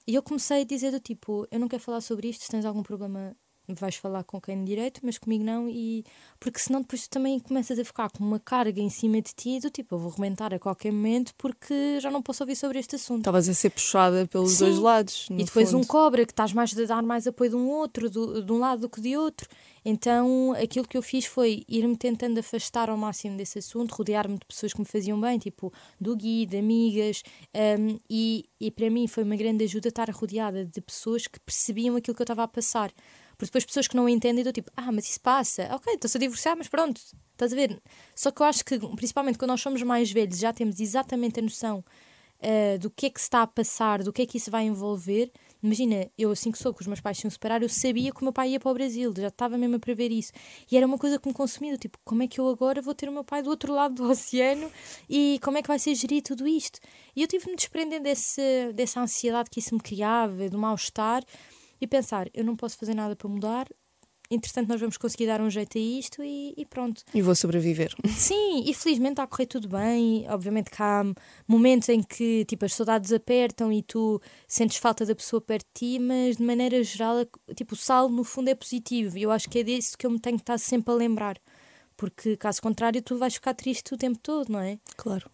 E eu comecei a dizer do tipo, eu não quero falar sobre isto, se tens algum problema vais falar com quem de direito, mas comigo não, e porque senão depois tu também começas a ficar com uma carga em cima de ti do tipo, eu vou rebentar a qualquer momento porque já não posso ouvir sobre este assunto. Estavas a ser puxada pelos Sim. dois lados. E depois fundo. um cobra que estás mais a dar mais apoio de um outro, do- de um lado do que de outro. Então aquilo que eu fiz foi ir-me tentando afastar ao máximo desse assunto, rodear-me de pessoas que me faziam bem, tipo do Gui, de amigas, um, e, e para mim foi uma grande ajuda estar rodeada de pessoas que percebiam aquilo que eu estava a passar. Porque depois pessoas que não entendem, do tipo, ah, mas isso passa, ok, estou-se a divorciar, mas pronto, estás a ver? Só que eu acho que, principalmente quando nós somos mais velhos, já temos exatamente a noção uh, do que é que se está a passar, do que é que isso vai envolver. Imagina, eu assim que soube que os meus pais se iam separar, eu sabia que o meu pai ia para o Brasil, já estava mesmo a prever isso. E era uma coisa que me consumia, tipo, como é que eu agora vou ter o meu pai do outro lado do oceano e como é que vai ser gerir tudo isto? E eu tive de me desprender desse, dessa ansiedade que isso me criava, do mal-estar, e pensar, eu não posso fazer nada para mudar, entretanto nós vamos conseguir dar um jeito a isto e, e pronto. E vou sobreviver. Sim, e felizmente está a correr tudo bem. Obviamente que há momentos em que tipo, as saudades apertam e tu sentes falta da pessoa perto de ti, mas de maneira geral, tipo, o saldo no fundo é positivo. E eu acho que é disso que eu me tenho que estar sempre a lembrar. Porque caso contrário, tu vais ficar triste o tempo todo, não é? Claro.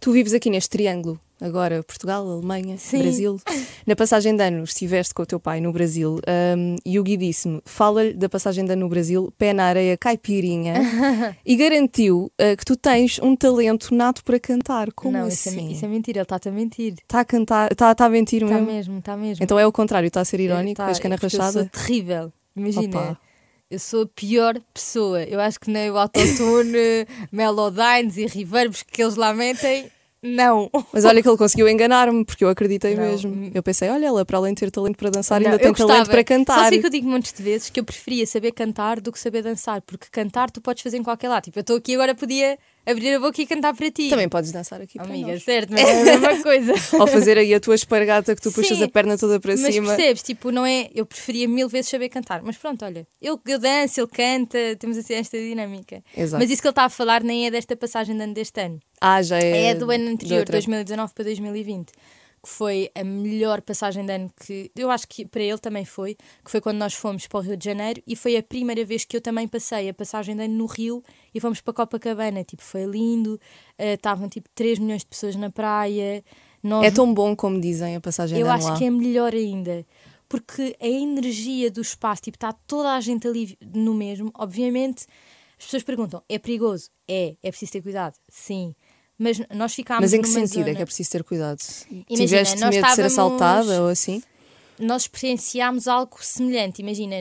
Tu vives aqui neste triângulo, agora Portugal, Alemanha, Sim. Brasil. Na passagem de ano estiveste com o teu pai no Brasil um, e o Gui disse-me: fala-lhe da passagem de ano no Brasil, pé na areia, caipirinha, e garantiu uh, que tu tens um talento nato para cantar. Como não, isso, é, assim? isso é mentira, ele está-te a mentir. Está a cantar, está tá a mentir Está mesmo? mesmo, está mesmo. Então é o contrário, está a ser irónico, Tá, és cana é porque Eu rachada. sou terrível. Imagina. Opa. Eu sou a pior pessoa. Eu acho que nem o autotune, melodines e reverbs que eles lá metem, não. Mas olha que ele conseguiu enganar-me, porque eu acreditei Não. mesmo. Eu pensei, olha, ela para além de ter talento para dançar, Não, ainda tem eu talento gostava. para cantar. Só sei que eu digo de vezes que eu preferia saber cantar do que saber dançar, porque cantar tu podes fazer em qualquer lado. Tipo, eu estou aqui agora podia abrir a boca e cantar para ti. Também podes dançar aqui para Amiga, nós. certo, mas é a mesma coisa. Ou fazer aí a tua espargata que tu puxas Sim, a perna toda para Mas cima. percebes, tipo, não é. Eu preferia mil vezes saber cantar, mas pronto, olha, eu, eu danço, ele canta, temos assim esta dinâmica. Exato. Mas isso que ele está a falar nem é desta passagem de ano deste ano. Ah, já é. É do ano anterior, outra. 2019 para 2020, que foi a melhor passagem de ano que eu acho que para ele também foi, que foi quando nós fomos para o Rio de Janeiro e foi a primeira vez que eu também passei a passagem de ano no Rio e fomos para Copacabana, tipo, foi lindo, eh, estavam tipo 3 milhões de pessoas na praia. Nós É tão bom como dizem a passagem eu de ano acho lá. que é melhor ainda. Porque a energia do espaço, tipo, está toda a gente ali no mesmo. Obviamente, as pessoas perguntam: é perigoso? É. É preciso ter cuidado? Sim. Mas nós ficámos Mas em que sentido é zona- que é preciso ter cuidado? Imagina, Tiveste medo de ser assaltada ou assim? Nós experienciámos algo semelhante. Imagina,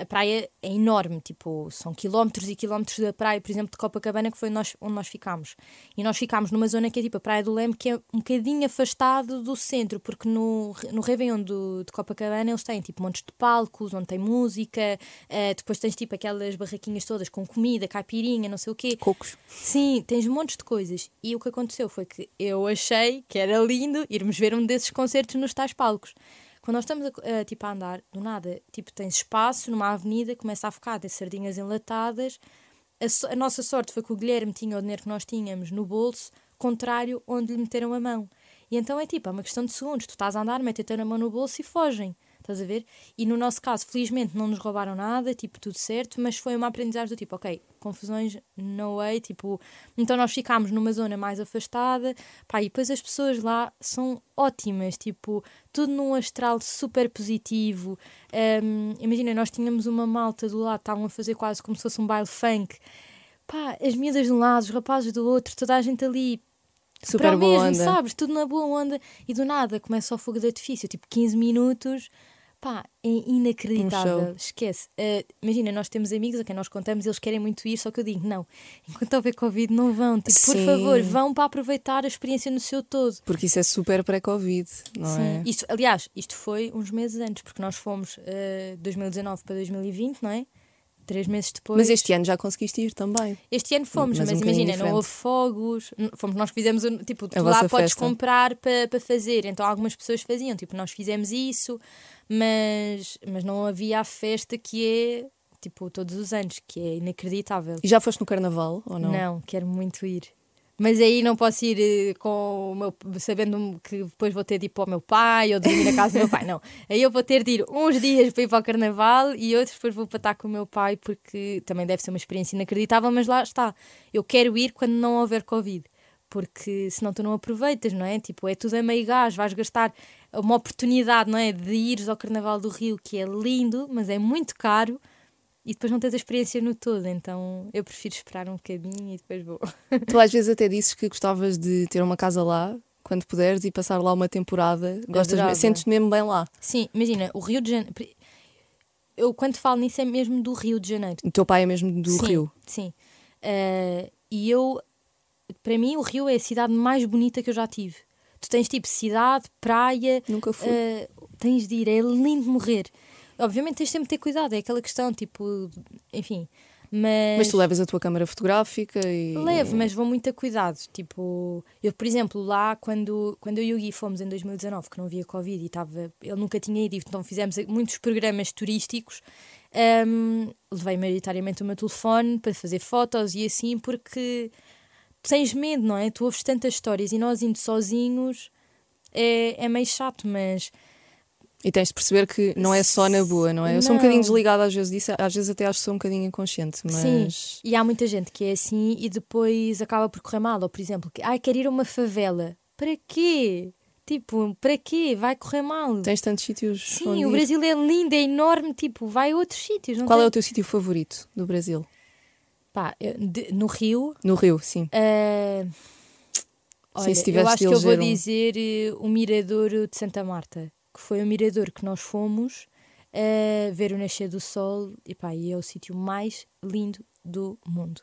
a praia é enorme, tipo, são quilómetros e quilómetros da praia, por exemplo, de Copacabana, que foi nós, onde nós ficámos. E nós ficámos numa zona que é tipo a Praia do Leme, que é um bocadinho afastado do centro, porque no, no Réveillon do, de Copacabana eles têm tipo montes de palcos, onde tem música, eh, depois tens tipo aquelas barraquinhas todas com comida, caipirinha, não sei o quê. Cocos. Sim, tens montes de coisas. E o que aconteceu foi que eu achei que era lindo irmos ver um desses concertos nos tais palcos. Quando nós estamos a, a, tipo, a andar, do nada, tipo, tens espaço numa avenida, começa a focar de sardinhas enlatadas. A, so- a nossa sorte foi que o Guilherme tinha o dinheiro que nós tínhamos no bolso, contrário, onde lhe meteram a mão. E então é tipo, é uma questão de segundos. Tu estás a andar, metem-te a mão no bolso e fogem. Estás a ver? E no nosso caso, felizmente, não nos roubaram nada, tipo, tudo certo, mas foi uma aprendizagem do tipo, ok, confusões, no way, tipo. Então nós ficámos numa zona mais afastada, pá, e depois as pessoas lá são ótimas, tipo, tudo num astral super positivo. Hum, imagina, nós tínhamos uma malta do lado, estavam a fazer quase como se fosse um baile funk. Pá, as miúdas de um lado, os rapazes do outro, toda a gente ali Super para boa mesmo, onda. sabes? Tudo na boa onda. E do nada começa o fogo de artifício, tipo 15 minutos. Pá, é inacreditável. Um. Esquece. Uh, imagina, nós temos amigos a quem nós contamos, eles querem muito ir, só que eu digo, não, enquanto houver Covid, não vão. Tipo, por favor, vão para aproveitar a experiência no seu todo. Porque isso é super pré-Covid, não Sim. é? Isto, aliás, isto foi uns meses antes, porque nós fomos uh, 2019 para 2020, não é? Três meses depois. Mas este ano já conseguiste ir também. Este ano fomos, Mas mas, um imagina, não diferente. houve fogos, fomos nós que fizemos, o- tipo, tu lá podes festa. comprar para para fazer, então algumas pessoas faziam, tipo, nós fizemos isso, mas, mas não havia a festa que é, tipo, todos os anos, que é inacreditável. E já foste no carnaval ou não? Não, quero muito ir. Mas aí não posso ir eh, com o meu, sabendo que depois vou ter de ir para o meu pai ou dormir na casa do meu pai. Não. Aí eu vou ter de ir uns dias para ir para o carnaval e outros depois vou para estar com o meu pai porque também deve ser uma experiência inacreditável. Mas lá está. Eu quero ir quando não houver Covid. Porque senão tu não aproveitas, não é? Tipo, é tudo a meio gás, vais gastar uma oportunidade, não é? De ires ao Carnaval do Rio, que é lindo, mas é muito caro, e depois não tens a experiência no todo. Então eu prefiro esperar um bocadinho e depois vou. Tu às vezes até disses que gostavas de ter uma casa lá, quando puderes, e passar lá uma temporada. Gostas, Adorava. sentes-te mesmo bem lá. Sim, imagina, o Rio de Janeiro. Eu quando falo nisso é mesmo do Rio de Janeiro. O teu pai é mesmo do sim, Rio. Sim. Eh, e eu, para mim, o Rio é a cidade mais bonita que eu já tive. Tu tens tipo cidade, praia, Nunca fui. eh, tens de ir, é lindo morrer. Obviamente tens sempre de ter cuidado, é aquela questão, tipo, enfim. Mas, Mas tu levas a tua câmara fotográfica e. Levo, mas vou muito a cuidado. Tipo, eu, por exemplo, lá quando, quando eu e o Gui fomos em 2019, que não havia Covid e estava. Ele nunca tinha ido, então fizemos muitos programas turísticos. hum, levei maioritariamente o meu telefone para fazer fotos e assim, porque tens medo, não é? Tu ouves tantas histórias e nós indo sozinhos é, é meio chato, mas E tens de perceber que não é só na boa, não é? Eu sou um bocadinho desligada às vezes disso, às vezes até acho que sou um bocadinho inconsciente, mas. Sim, e há muita gente que é assim e depois acaba por correr mal. Ou, por exemplo, que ai, quer ir a uma favela. Para quê? Tipo, para quê? Vai correr mal. Tens tantos sítios. Sim, o ir. Brasil é lindo, é enorme. Tipo, vai a outros sítios. Qual é tem- o teu sítio favorito do Brasil? Pá, de- no Rio. No Rio, sim. eh, olha, se eu acho que eu vou um. dizer eh, o Miradouro de Santa Marta, que foi o mirador que nós fomos eh, ver o nascer do sol. E pá, e é o sítio mais lindo do mundo.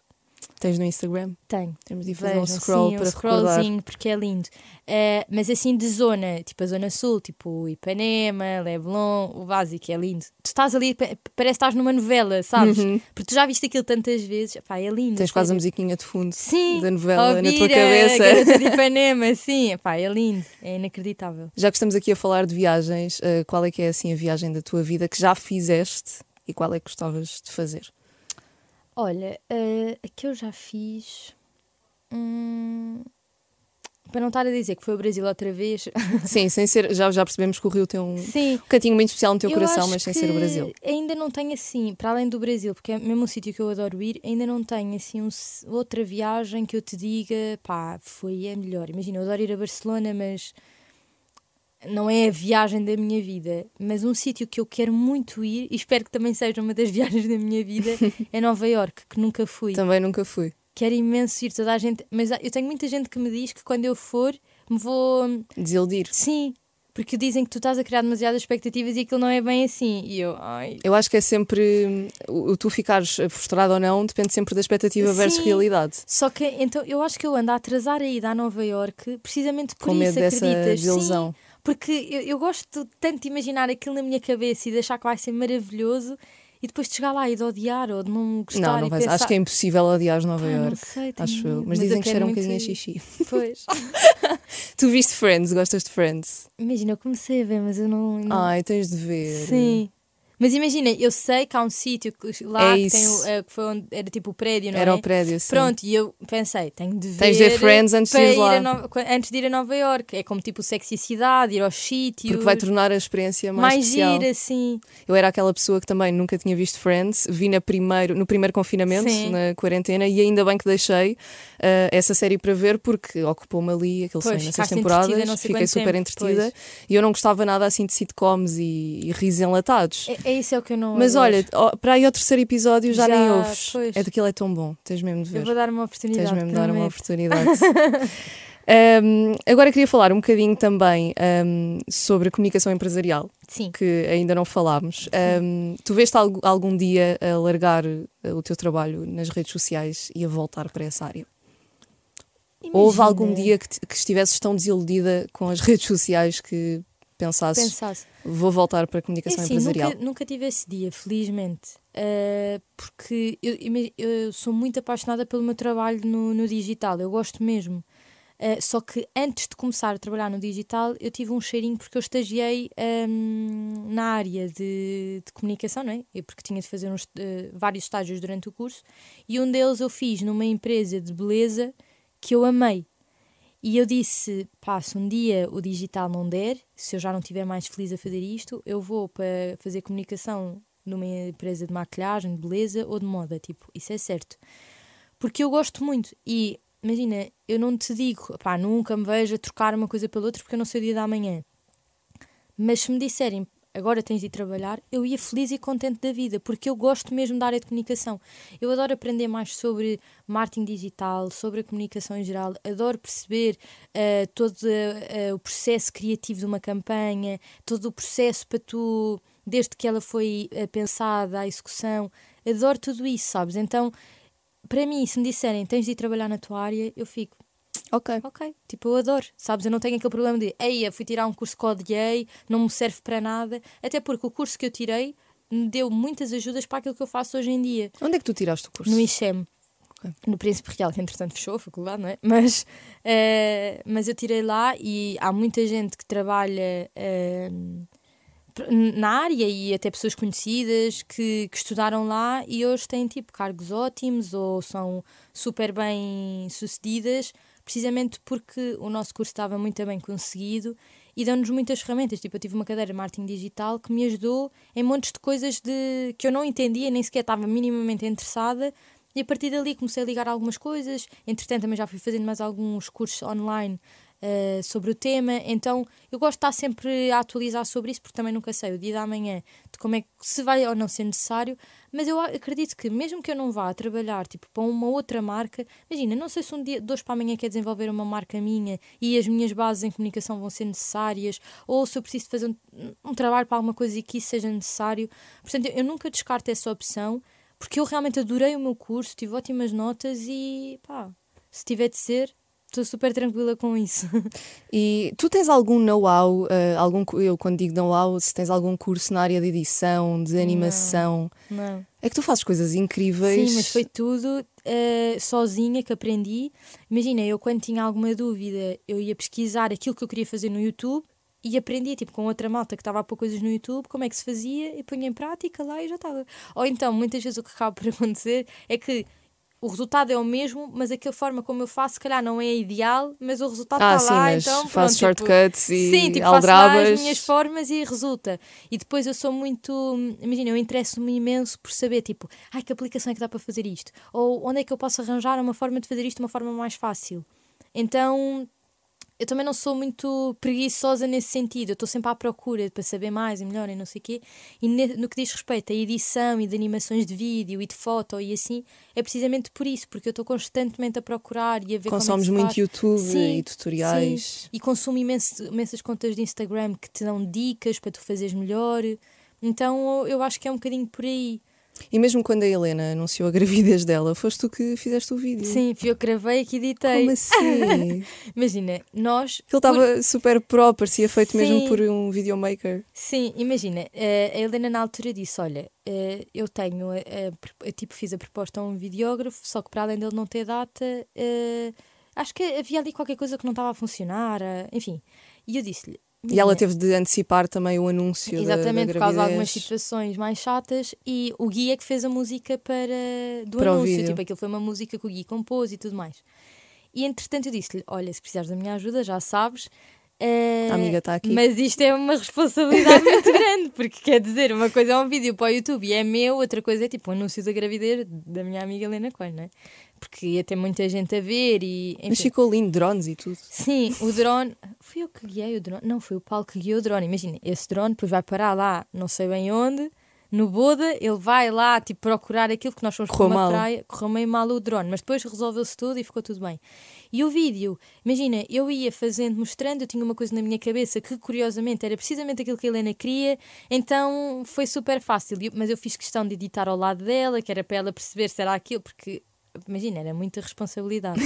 Tens no Instagram? Tenho. Temos de fazer um Vejam, scroll sim, para um scrollzinho, porque é lindo. Eh, mas assim de zona, tipo a zona sul, tipo Ipanema, Leblon, o básico é lindo. Tu estás ali, pa- parece que estás numa novela, sabes? Porque tu já viste aquilo tantas vezes, pá, é lindo. Uhum. Tens quase a musiquinha de fundo Sim, da novela na tua a cabeça. Garota de Ipanema, sim, pá, é lindo, é inacreditável. Já que estamos aqui a falar de viagens, eh, qual é que é assim a viagem da tua vida que já fizeste e qual é que gostavas de fazer? Olha, eh, a que eu já fiz. hum, para não estar a dizer que foi o Brasil outra vez. Sim, sem ser, já, já percebemos que o Rio tem um, sim, um cantinho muito especial no teu Eu coração, mas sem ser o Brasil. Ainda não tenho assim, para além do Brasil, porque é mesmo um sítio que eu adoro ir, ainda não tenho assim um outra viagem que eu te diga, pá, foi a melhor. Imagina, eu adoro ir a Barcelona, mas não é a viagem da minha vida. Mas um sítio que eu quero muito ir, e espero que também seja uma das viagens da minha vida, é Nova York, que nunca fui. Também nunca fui. Quero imenso ir, toda a gente, mas eu tenho muita gente que me diz que quando eu for, me vou Desiludir. Sim, Porque dizem que tu estás a criar demasiadas expectativas e aquilo não é bem assim. E eu, ai. Eu acho que é sempre. O, o tu ficares frustrado ou não depende sempre da expectativa versus Sim. realidade. Só que então eu acho que eu ando a atrasar a ida a Nova York precisamente por Com medo isso, dessa acreditas? desilusão. Sim, porque eu, eu gosto tanto de imaginar aquilo na minha cabeça e de achar que vai ser maravilhoso e depois de chegar lá e de odiar ou de não gostar Não, não e vai pensar... Acho que é impossível odiar Nova Pá, não York. sei, Acho eu. Mas, eu dizem que cheira um bocadinho a xixi. Pois. Tu viste Friends? Gostas de Friends? Imagina, eu comecei a ver, mas eu não. não... Ai, tens de ver. Sim. Mas imagina, eu sei que há um sítio lá É que, tem eh, que foi onde era tipo o prédio, não Era é? o prédio, sim. Pronto, e eu pensei, tenho de ver. Tens de ver Friends antes de ir lá. Nova- antes de ir a Nova York. É como tipo sexy cidade, ir aos sítios. Porque vai tornar a experiência mais, mais especial. gira, assim. Eu era aquela pessoa que também nunca tinha visto Friends, vi na primeiro, no primeiro confinamento, Sim. na quarentena, e ainda bem que deixei eh, essa série para ver, porque ocupou-me ali aquele Pois, sonho nas temporadas, sei fiquei super tempo, entretida pois. e eu não gostava nada assim de sitcoms e, e risos enlatados. É, é isso é o que eu não. Mas olha, para aí ao terceiro episódio já, nem Já, ouves. pois. É daquilo é tão bom, tens mesmo de ver. Eu vou dar uma oportunidade. Tens mesmo de dar uma oportunidade. Um, agora queria falar um bocadinho também um, sobre a comunicação empresarial, Sim. que ainda não falámos. Um, tu veste algu- algum dia a largar uh, o teu trabalho nas redes sociais e a voltar para essa área? Houve Imagina, algum dia que, que estivesses tão desiludida com as redes sociais que pensasses Pensasse. vou voltar para a É comunicação assim, empresarial? nunca, nunca tive esse dia, felizmente. Uh, porque eu, eu sou muito apaixonada pelo meu trabalho no, no digital, eu gosto mesmo. Uh, só que antes de começar a trabalhar no digital, eu tive um cheirinho porque eu estagiei um, na área de, de comunicação, não é? Eu, porque tinha de fazer uns, uh, vários estágios durante o curso, e um deles eu fiz numa empresa de beleza que eu amei. E eu disse: pá, se um dia o digital não der, se eu já não estiver mais feliz a fazer isto, eu vou para fazer comunicação numa empresa de maquilhagem, de beleza ou de moda. Tipo, isso é certo. Porque eu gosto muito. E imagina, eu não te digo, pá, nunca me vejo a trocar uma coisa pela outra porque eu não sei o dia da manhã. Mas se me disserem agora tens de ir trabalhar, eu ia feliz e contente da vida, porque eu gosto mesmo da área de comunicação. Eu adoro aprender mais sobre marketing digital, sobre a comunicação em geral, adoro perceber uh, todo uh, o processo criativo de uma campanha, todo o processo para tu, desde que ela foi uh, pensada, a execução, adoro tudo isso, sabes? Então, para mim, se me disserem tens de ir trabalhar na tua área, eu fico. Ok. Ok, tipo, eu adoro, sabes? Eu não tenho aquele problema de, ei, fui tirar um curso que odiei, não me serve para nada, até porque o curso que eu tirei me deu muitas ajudas para aquilo que eu faço hoje em dia. Onde é que tu tiraste o curso? No ICHEM, no Príncipe Real, que entretanto fechou a faculdade, não é? Mas, eh, mas eu tirei lá e há muita gente que trabalha eh, na área e até pessoas conhecidas que, que estudaram lá e hoje têm tipo cargos ótimos ou são super bem sucedidas precisamente porque o nosso curso estava muito bem conseguido e dão-nos muitas ferramentas. Tipo, eu tive uma cadeira de marketing digital que me ajudou em montes de coisas de, que eu não entendia, nem sequer estava minimamente interessada. E a partir dali comecei a ligar algumas coisas. Entretanto, também já fui fazendo mais alguns cursos online uh, sobre o tema. Então, eu gosto de estar sempre a atualizar sobre isso, porque também nunca sei o dia da manhã de como é que se vai ou não ser necessário. Mas eu acredito que, mesmo que eu não vá trabalhar tipo, para uma outra marca, imagina, não sei se um dia, hoje para amanhã, quer desenvolver uma marca minha e as minhas bases em comunicação vão ser necessárias, ou se eu preciso fazer um, um trabalho para alguma coisa e que isso seja necessário. Portanto, eu, eu nunca descarto essa opção, porque eu realmente adorei o meu curso, tive ótimas notas e pá, se tiver de ser, estou super tranquila com isso. E tu tens algum know-how, uh, algum, eu quando digo know-how, se tens algum curso na área de edição, de animação, Não. é que tu fazes coisas incríveis. Sim, mas foi tudo uh, sozinha que aprendi. Imagina, eu quando tinha alguma dúvida, eu ia pesquisar aquilo que eu queria fazer no YouTube e aprendia, tipo, com outra malta que estava a pôr coisas no YouTube, como é que se fazia, e punha em prática lá e já estava. Ou então, muitas vezes o que acaba por acontecer é que o resultado é o mesmo, mas aquela forma como eu faço, se calhar não é ideal, mas o resultado ah, está sim, lá, mas então faço pronto, tipo, shortcuts e Sim, tipo, faço lá aldrabas. as minhas formas e resulta. E depois eu sou muito. Imagina, eu interesso-me imenso por saber, tipo, ai, que aplicação é que dá para fazer isto? Ou onde é que eu posso arranjar uma forma de fazer isto de uma forma mais fácil? Então eu também não sou muito preguiçosa nesse sentido. Eu estou sempre à procura para saber mais e melhor e não sei o quê. E no que diz respeito à edição e de animações de vídeo e de foto e assim, é precisamente por isso, porque eu estou constantemente a procurar e a ver Consomes como é que muito faz. YouTube Sim, e tutoriais. Sim. E consumo imenso, imensas contas de Instagram que te dão dicas para tu fazeres melhor. Então eu acho que é um bocadinho por aí. E mesmo quando a Helena anunciou a gravidez dela, foste tu que fizeste o vídeo. Sim, fui eu que gravei e que editei. Como assim? Imagina, nós. Ele estava super pro, parecia feito mesmo Sim. por um videomaker. Sim, imagina, eh, a Helena na altura disse: Olha, eh, eu tenho, a- a pro- eu tipo fiz a proposta a um videógrafo, só que para além dele não ter data, eh, acho que havia ali qualquer coisa que não estava a funcionar, enfim. E eu disse-lhe. E ela "Menina, teve de antecipar também o anúncio da- Exatamente, da, por causa de algumas situações mais chatas, e o Gui é que fez a música para do Para anúncio. Tipo, aquilo foi uma música que o Gui compôs e tudo mais. E entretanto eu disse-lhe: Olha, se precisares da minha ajuda, já sabes. eh, A amiga está aqui. Mas isto é uma responsabilidade muito grande, porque quer dizer, uma coisa é um vídeo para o YouTube e é meu, outra coisa é tipo um anúncio da gravidez da minha amiga Helena Coelho, não é? Porque ia ter muita gente a ver e. Mas enfim. ficou lindo, drones e tudo. Sim, o drone. Fui eu que guiei o drone? Não, foi o Paulo que guiou o drone. Imagina, esse drone depois vai parar lá, não sei bem onde, no Boda, ele vai lá tipo procurar aquilo que nós fomos Correu para uma mal. praia, correu meio mal o drone, mas depois resolveu-se tudo e ficou tudo bem. E o vídeo, imagina, eu ia fazendo, mostrando, eu tinha uma coisa na minha cabeça que curiosamente era precisamente aquilo que a Helena queria, então foi super fácil. Mas eu fiz questão de editar ao lado dela, que era para ela perceber se era aquilo, porque imagina, era muita responsabilidade.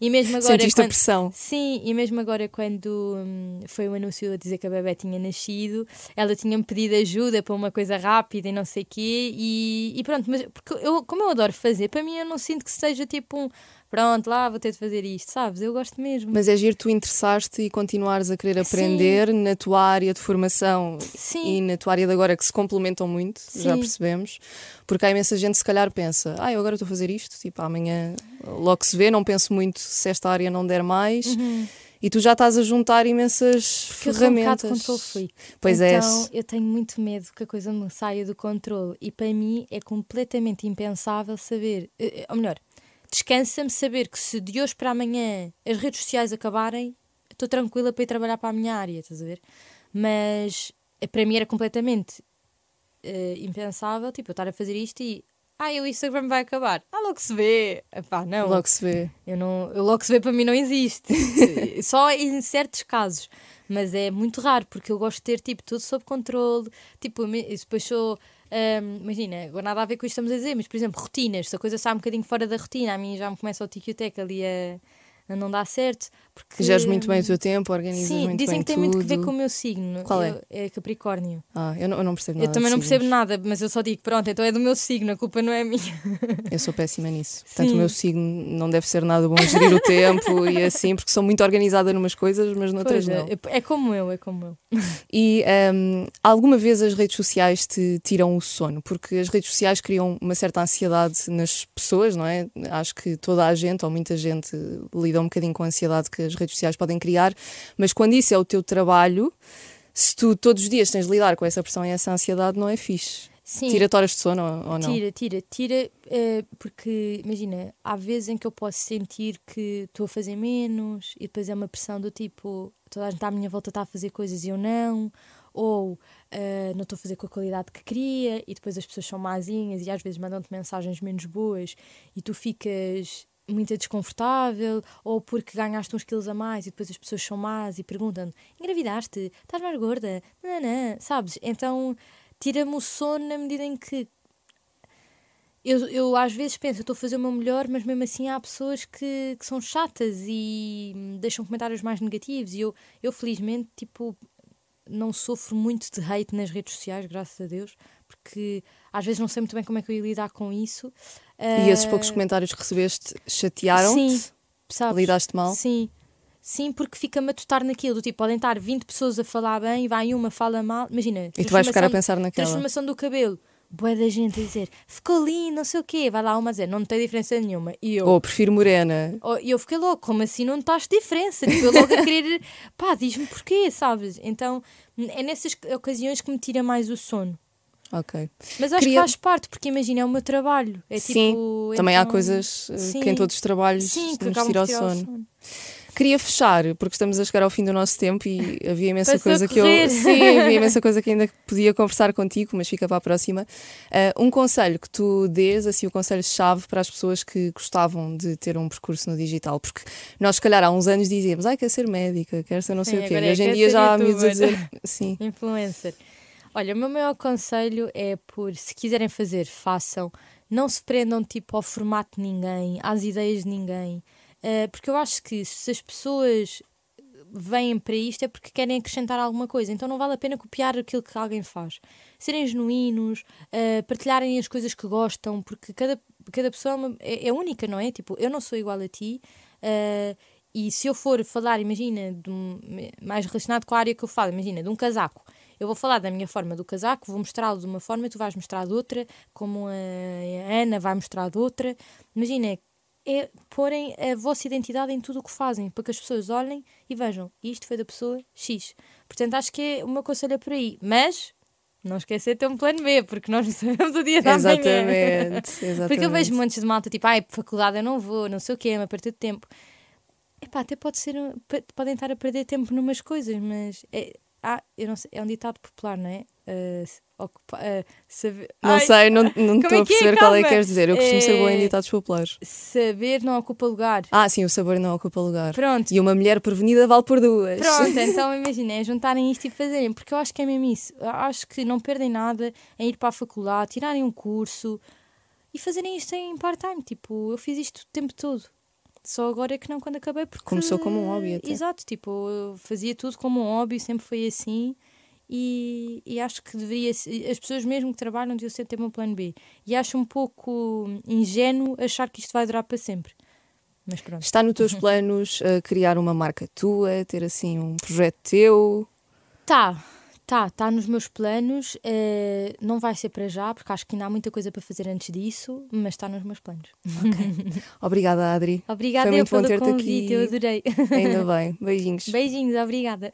E mesmo agora. Sentiste a quando- pressão. Sim, e mesmo agora quando hum, foi o anúncio a dizer que a bebé tinha nascido, ela tinha-me pedido ajuda para uma coisa rápida e não sei o quê, e, e pronto, mas porque eu, como eu adoro fazer, para mim eu não sinto que seja tipo um pronto, lá vou ter de fazer isto, sabes? Eu gosto mesmo. Mas é giro tu interessaste e continuares a querer aprender na tua área de formação Sim. e na tua área de agora que se complementam muito, já Sim. percebemos. Porque há imensa gente se calhar pensa, ah, eu agora estou a fazer isto, tipo, amanhã logo se vê, não penso muito se esta área não der mais. E tu já estás a juntar imensas Porque eu sou um ferramentas. control freak. Pois é. então, eu tenho muito medo que a coisa me saia do controle. E para mim é completamente impensável saber. eh, eh, Ou melhor, descansa-me saber que se de hoje para amanhã as redes sociais acabarem, estou tranquila para ir trabalhar para a minha área, estás a ver? Mas eh, para mim era completamente eh, impensável, tipo, eu estar a fazer isto e. Ah, o Instagram vai acabar. Ah, logo se vê. Epá, não. Logo se vê. Eu não, eu logo se vê para mim não existe. Só em certos casos. Mas é muito raro, porque eu gosto de ter tipo, tudo sob controle. Tipo, depois sou. Hum, imagina, agora nada a ver com isto que estamos a dizer, mas por exemplo, rotinas. Se a coisa sai um bocadinho fora da rotina, a mim já me começa o tic ali a não dar certo. Porque, Geres muito bem o teu tempo, organizas Sim, muito dizem bem que tem tudo. muito que ver com o meu signo. Qual é? Eu- é Capricórnio. Ah, eu não, eu não percebo nada. eu também não percebo nada, mas eu só digo, pronto, então é do meu signo, a culpa não é minha. Eu sou péssima nisso. Portanto, Sim. o meu signo não deve ser nada bom gerir o tempo e assim, porque sou muito organizada numas coisas, mas noutras Pois não. é, é como eu, é como eu. E hum, alguma vez as redes sociais te tiram o sono? Porque as redes sociais criam uma certa ansiedade nas pessoas, não é? Acho que toda a gente, ou muita gente, lida um bocadinho com a ansiedade que as redes sociais podem criar, mas quando isso é o teu trabalho, se tu todos os dias tens de lidar com essa pressão e essa ansiedade, não é fixe. Sim. Tira-te horas de sono ou, não? Tira, tira, tira, eh, porque imagina, há vezes em que eu posso sentir que estou a fazer menos e depois é uma pressão do tipo, toda a gente à minha volta está a fazer coisas e eu não, ou eh, não estou a fazer com a qualidade que queria e depois as pessoas são mazinhas e às vezes mandam-te mensagens menos boas e tu ficas muito desconfortável ou porque ganhaste uns quilos a mais e depois as pessoas são más e perguntam engravidaste, estás mais gorda, não, sabes? Então tira-me o sono na medida em que eu, eu às vezes penso, estou a fazer o meu melhor, mas mesmo assim há pessoas que, que são chatas e hum, deixam comentários mais negativos. E eu, eu felizmente, tipo, não sofro muito de hate nas redes sociais, graças a Deus, porque às vezes não sei muito bem como é que eu ia lidar com isso. E esses Ah, poucos comentários que recebeste Sim, chatearam-te? sabes? Lidaste mal? Sim. Sim, porque fica-me a tutar naquilo. do Tipo, podem estar 20 pessoas a falar bem, vai uma, fala mal. Imagina. E tu vais ficar a pensar naquela. Transformação do cabelo. Boa da gente a dizer, ficou lindo, não sei o quê. Vai lá uma a dizer, não tem diferença nenhuma. E eu, Ou prefiro morena. oh, e eu fiquei logo, como assim não estás diferença? Tipo, eu logo a querer, pá, diz-me porquê, sabes? Então, é nessas ocasiões que me tira mais o sono. Ok. Mas acho Queria- que faz parte, porque imagina, é o meu trabalho. É Sim, tipo, Também há então- coisas eh, Sim. que em todos os trabalhos Sim, que nos tira o sono. sono. Queria fechar, porque estamos a chegar ao fim do nosso tempo e havia imensa Passou coisa que eu. Sim, havia imensa coisa que ainda podia conversar contigo, mas fica para a próxima. Ah, um conselho que tu dês, assim, o conselho-chave para as pessoas que gostavam de ter um percurso no digital, porque nós, se calhar, há uns anos dizíamos, ai, quer ser médica, quer ser não sei Sim, o quê. E é, hoje em dia já há miúdos a dizer. Sim. Influencer. Olha, o meu maior conselho é por, se quiserem fazer, façam. Não se prendam tipo ao formato de ninguém, às ideias de ninguém. Eh, porque eu acho que se as pessoas vêm para isto é porque querem acrescentar alguma coisa. Então não vale a pena copiar aquilo que alguém faz. Serem genuínos, eh, partilharem as coisas que gostam, porque cada, cada pessoa é, uma- é- é única, não é? Tipo, eu não sou igual a ti. eh, e se eu for falar, imagina, um- mais relacionado com a área que eu falo, imagina, de um casaco. Eu vou falar da minha forma do casaco, vou mostrá-lo de uma forma, tu vais mostrar de outra, como a Ana vai mostrar de outra. Imagina, é porem a vossa identidade em tudo o que fazem, para que as pessoas olhem e vejam, isto foi da pessoa X. Portanto, acho que é o meu conselho é por aí. Mas, não esquecer de ter um plano B, porque nós não sabemos o dia da manhã. Exatamente, exatamente. Porque eu vejo montes de malta tipo, ai, faculdade eu não vou, não sei o quê, é uma perda de tempo. Epá, até pode ser, podem estar a perder tempo numas coisas, mas é, ah, eu não sei, é um ditado popular, não é? S- ocupa- ah, saber, Não Ai, sei, não estou é a é? perceber qual é que queres dizer. Eu costumo ser boa em É- ditados populares. saber não ocupa lugar. Ah, sim, o sabor não ocupa lugar. Pronto. E uma mulher prevenida vale por duas. Pronto, então imaginem, é juntarem isto e fazerem, porque eu acho que é mesmo isso. Eu acho que não perdem nada em ir para a faculdade, tirarem um curso e fazerem isto em part-time. Tipo, eu fiz isto o tempo todo. Só agora é que não quando acabei, porque. Começou como um hobby até. Exato, tipo, eu fazia tudo como um hobby, sempre foi assim. E, e acho que deveria. As pessoas mesmo que trabalham deviam sempre ter um plano B. E acho um pouco ingênuo achar que isto vai durar para sempre. Mas pronto. Está nos teus planos uh, criar uma marca tua, ter assim um projeto teu? Tá, tá, tá nos meus planos. eh, não vai ser para já, porque acho que ainda há muita coisa para fazer antes disso, mas está nos meus planos. Obrigada, Adri. Obrigada Foi eu muito bom pelo ter-te convite, aqui. eu adorei. Ainda bem. Beijinhos. Beijinhos, obrigada.